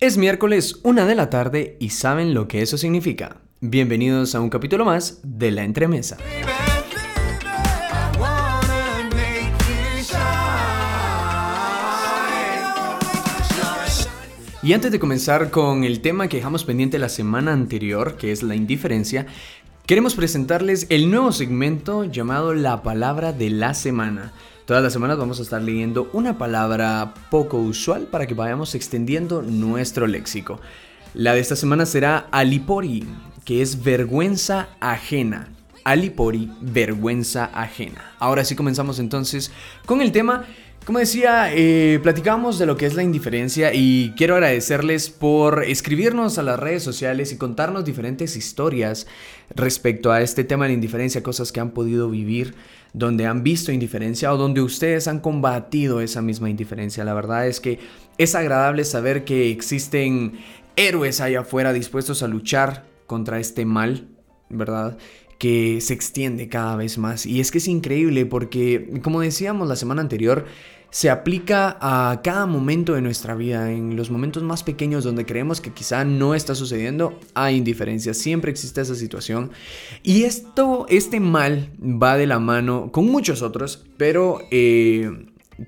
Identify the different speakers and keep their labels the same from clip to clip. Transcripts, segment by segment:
Speaker 1: Es miércoles, una de la tarde y saben lo que eso significa. Bienvenidos a un capítulo más de La Entremesa. Y antes de comenzar con el tema que dejamos pendiente la semana anterior, que es la indiferencia, queremos presentarles el nuevo segmento llamado La Palabra de la Semana. Todas las semanas vamos a estar leyendo una palabra poco usual para que vayamos extendiendo nuestro léxico. La de esta semana será alipori, que es vergüenza ajena. Alipori, vergüenza ajena. Ahora sí comenzamos entonces con el tema. Como decía, eh, platicamos de lo que es la indiferencia y quiero agradecerles por escribirnos a las redes sociales y contarnos diferentes historias respecto a este tema de la indiferencia, cosas que han podido vivir donde han visto indiferencia o donde ustedes han combatido esa misma indiferencia. La verdad es que es agradable saber que existen héroes allá afuera dispuestos a luchar contra este mal, ¿verdad? Que se extiende cada vez más. Y es que es increíble porque, como decíamos la semana anterior, se aplica a cada momento de nuestra vida, en los momentos más pequeños donde creemos que quizá no está sucediendo, hay indiferencia, siempre existe esa situación. Y esto, este mal va de la mano con muchos otros, pero... Eh,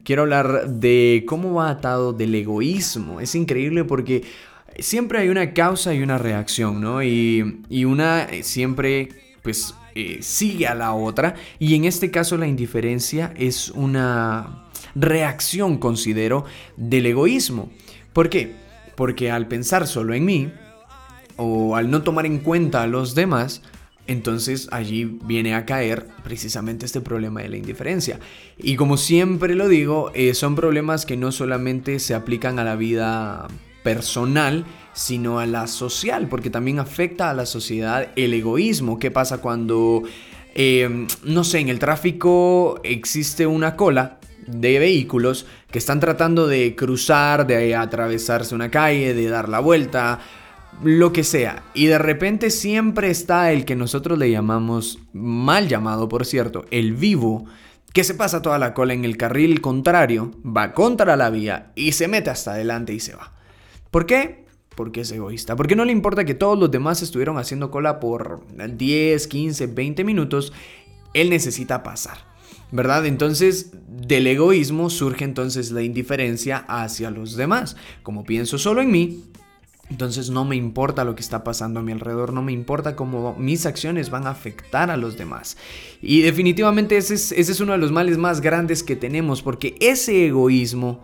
Speaker 1: quiero hablar de cómo va atado del egoísmo. Es increíble porque siempre hay una causa y una reacción, ¿no? Y, y una eh, siempre, pues, eh, sigue a la otra. Y en este caso la indiferencia es una reacción, considero, del egoísmo. ¿Por qué? Porque al pensar solo en mí, o al no tomar en cuenta a los demás, entonces allí viene a caer precisamente este problema de la indiferencia. Y como siempre lo digo, eh, son problemas que no solamente se aplican a la vida personal, sino a la social, porque también afecta a la sociedad el egoísmo. ¿Qué pasa cuando, eh, no sé, en el tráfico existe una cola de vehículos que están tratando de cruzar, de atravesarse una calle, de dar la vuelta, lo que sea. Y de repente siempre está el que nosotros le llamamos, mal llamado por cierto, el vivo, que se pasa toda la cola en el carril contrario, va contra la vía y se mete hasta adelante y se va. ¿Por qué? Porque es egoísta. Porque no le importa que todos los demás estuvieron haciendo cola por 10, 15, 20 minutos. Él necesita pasar. ¿verdad? Entonces, del egoísmo surge entonces la indiferencia hacia los demás. Como pienso solo en mí, entonces no me importa lo que está pasando a mi alrededor, no me importa cómo mis acciones van a afectar a los demás. Y definitivamente ese es, ese es uno de los males más grandes que tenemos, porque ese egoísmo,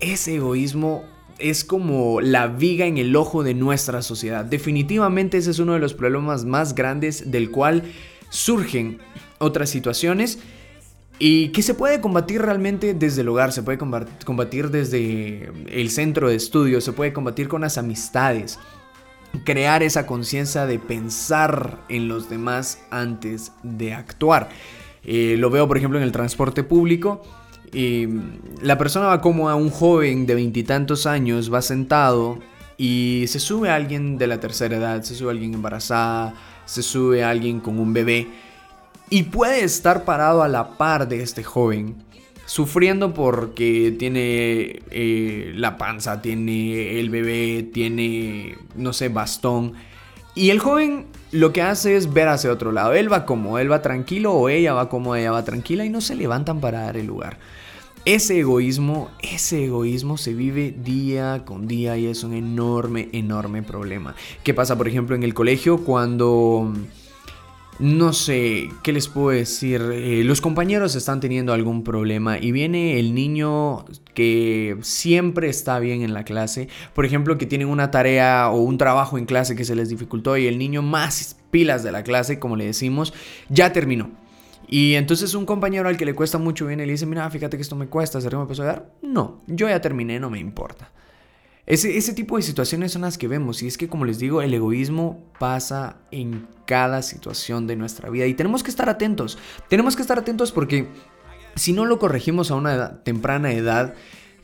Speaker 1: ese egoísmo es como la viga en el ojo de nuestra sociedad. Definitivamente ese es uno de los problemas más grandes del cual surgen otras situaciones y que se puede combatir realmente desde el hogar, se puede combatir desde el centro de estudio, se puede combatir con las amistades, crear esa conciencia de pensar en los demás antes de actuar. Eh, lo veo por ejemplo en el transporte público. La persona va como a un joven de veintitantos años, va sentado y se sube a alguien de la tercera edad, se sube a alguien embarazada, se sube a alguien con un bebé y puede estar parado a la par de este joven, sufriendo porque tiene eh, la panza, tiene el bebé, tiene, no sé, bastón. Y el joven lo que hace es ver hacia otro lado. Él va como, él va tranquilo o ella va como ella va tranquila y no se levantan para dar el lugar. Ese egoísmo, ese egoísmo se vive día con día y es un enorme, enorme problema. ¿Qué pasa, por ejemplo, en el colegio cuando no sé, ¿qué les puedo decir? Eh, los compañeros están teniendo algún problema y viene el niño que siempre está bien en la clase. Por ejemplo, que tienen una tarea o un trabajo en clase que se les dificultó y el niño más pilas de la clase, como le decimos, ya terminó. Y entonces un compañero al que le cuesta mucho viene y le dice, mira, fíjate que esto me cuesta, ¿se me empezó dar? No, yo ya terminé, no me importa. Ese, tipo de situaciones son las que vemos y es que como les digo, el egoísmo pasa en cada situación de nuestra vida y tenemos que estar atentos. Tenemos que estar atentos porque si no lo corregimos a una temprana edad,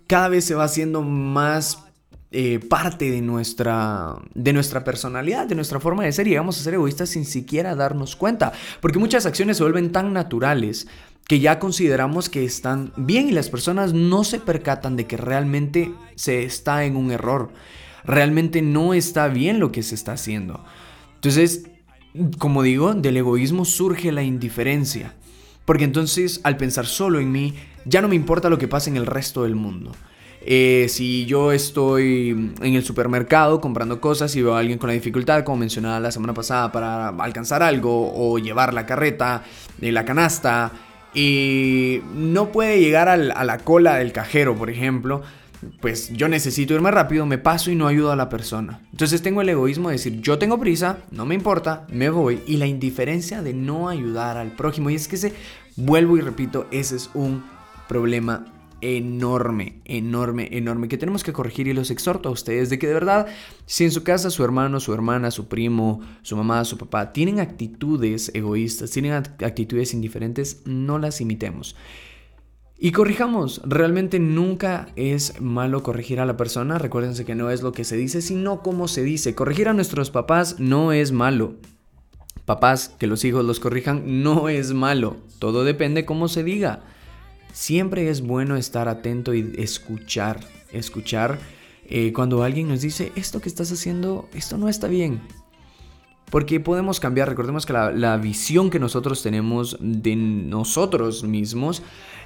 Speaker 1: cada vez se va haciendo más eh, parte de nuestra, de nuestra personalidad, de nuestra forma de ser y llegamos a ser egoístas sin siquiera darnos cuenta. Porque muchas acciones se vuelven tan naturales que ya consideramos que están bien y las personas no se percatan de que realmente se está en un error. Realmente no está bien lo que se está haciendo. Entonces, como digo, del egoísmo surge la indiferencia. Porque entonces, al pensar solo en mí, ya no me importa lo que pasa en el resto del mundo. Eh, si yo estoy en el supermercado comprando cosas y veo a alguien con la dificultad, como mencionaba la semana pasada, para alcanzar algo o llevar la carreta, la canasta, y no puede llegar a la cola del cajero, por ejemplo, pues yo necesito ir más rápido, me paso y no ayudo a la persona. Entonces tengo el egoísmo de decir, yo tengo prisa, no me importa, me voy, y la indiferencia de no ayudar al prójimo. Y es que ese, vuelvo y repito, ese es un problema enorme, enorme, enorme que tenemos que corregir y los exhorto a ustedes de que de verdad, si en su casa su hermano, su hermana, su primo, su mamá, su papá tienen actitudes egoístas, tienen actitudes indiferentes, no las imitemos. Y corrijamos, realmente nunca es malo corregir a la persona, recuérdense que no es lo que se dice, sino cómo se dice. Corregir a nuestros papás no es malo. Papás, que los hijos los corrijan, no es malo. Todo depende cómo se diga. Siempre es bueno estar atento y escuchar, escuchar eh, cuando alguien nos dice, esto que estás haciendo, esto no está bien. Porque podemos cambiar, recordemos que la, visión que nosotros tenemos de nosotros mismos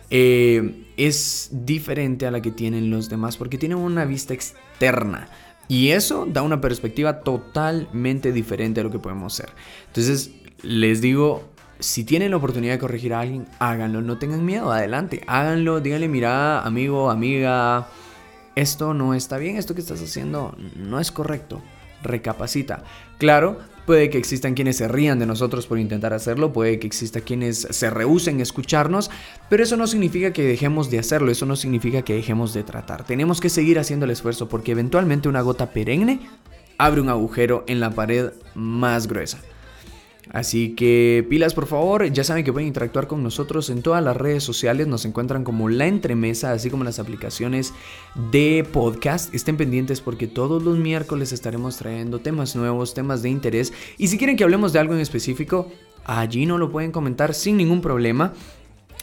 Speaker 1: eh, es diferente a la que tienen los demás, porque tienen una vista externa. Y eso da una perspectiva totalmente diferente a lo que podemos ser. Entonces, les digo, si tienen la oportunidad de corregir a alguien, háganlo, no tengan miedo, adelante, háganlo, díganle, mira, amigo, amiga, esto no está bien, esto que estás haciendo no es correcto, recapacita. Claro, puede que existan quienes se rían de nosotros por intentar hacerlo, puede que exista quienes se rehúsen a escucharnos, pero eso no significa que dejemos de hacerlo, eso no significa que dejemos de tratar. Tenemos que seguir haciendo el esfuerzo porque eventualmente una gota perenne abre un agujero en la pared más gruesa. Así que pilas por favor, ya saben que pueden interactuar con nosotros en todas las redes sociales, nos encuentran como La Entremesa, así como las aplicaciones de podcast. Estén pendientes porque todos los miércoles estaremos trayendo temas nuevos, temas de interés. Y si quieren que hablemos de algo en específico, allí no lo pueden comentar sin ningún problema.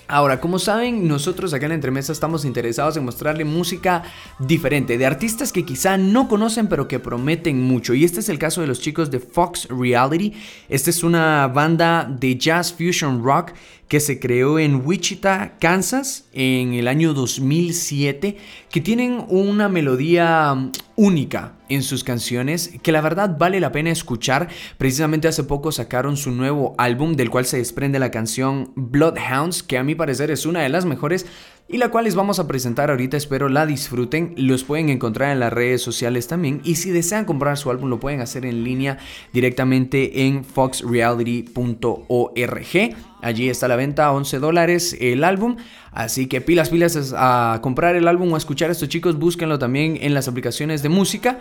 Speaker 1: Ahora, como saben, nosotros acá en Entremesa estamos interesados en mostrarle música diferente, de artistas que quizá no conocen pero que prometen mucho. Y este es el caso de los chicos de Fox Reality. Esta es una banda de jazz fusion rock que se creó en Wichita, Kansas, en el año 2007, que tienen una melodía única en sus canciones, que la verdad vale la pena escuchar. Precisamente hace poco sacaron su nuevo álbum, del cual se desprende la canción Bloodhounds, que a mi parecer es una de las mejores y la cual les vamos a presentar ahorita, espero la disfruten, los pueden encontrar en las redes sociales también y si desean comprar su álbum lo pueden hacer en línea directamente en foxreality.org, allí está la venta a 11 dólares el álbum, así que pilas pilas a comprar el álbum o a escuchar a estos chicos, búsquenlo también en las aplicaciones de música.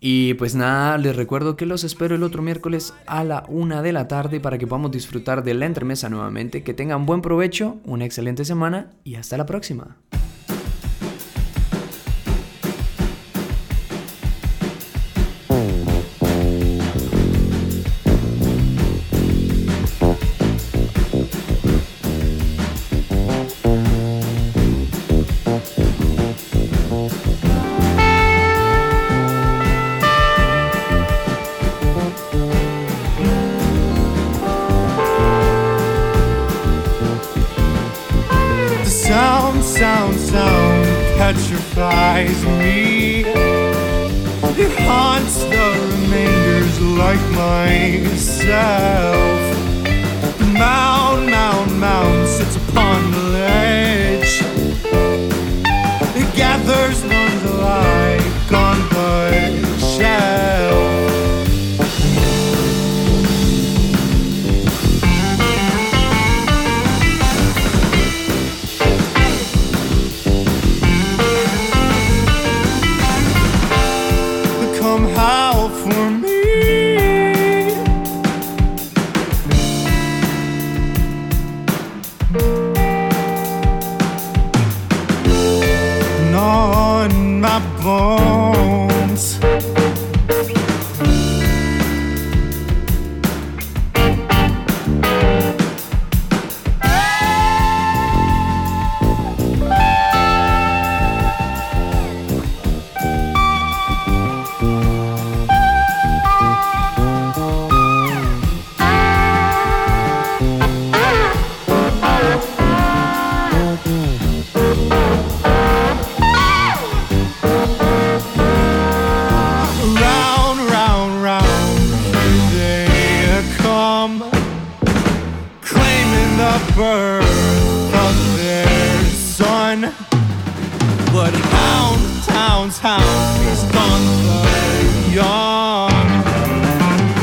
Speaker 1: Y pues nada, les recuerdo que los espero el otro miércoles a la una de la tarde para que podamos disfrutar de la entremesa nuevamente. Que tengan buen provecho, una excelente semana y hasta la próxima. Petrifies me. It haunts the remainders like myself. Mound, mound, mound sits upon
Speaker 2: birth of their son. But hound, hounds, hound is gone the young.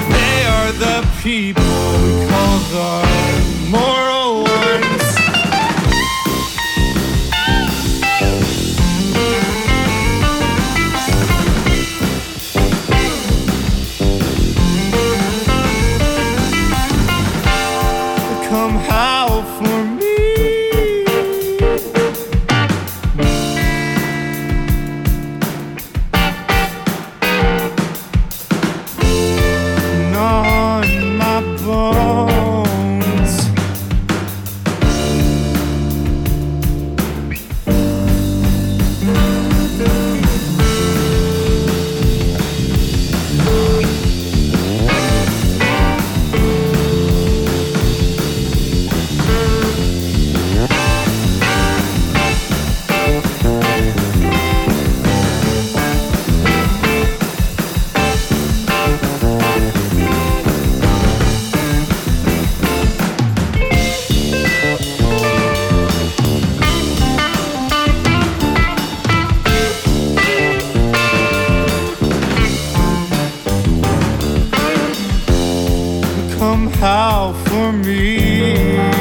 Speaker 2: They are the people we call the Oh. Me.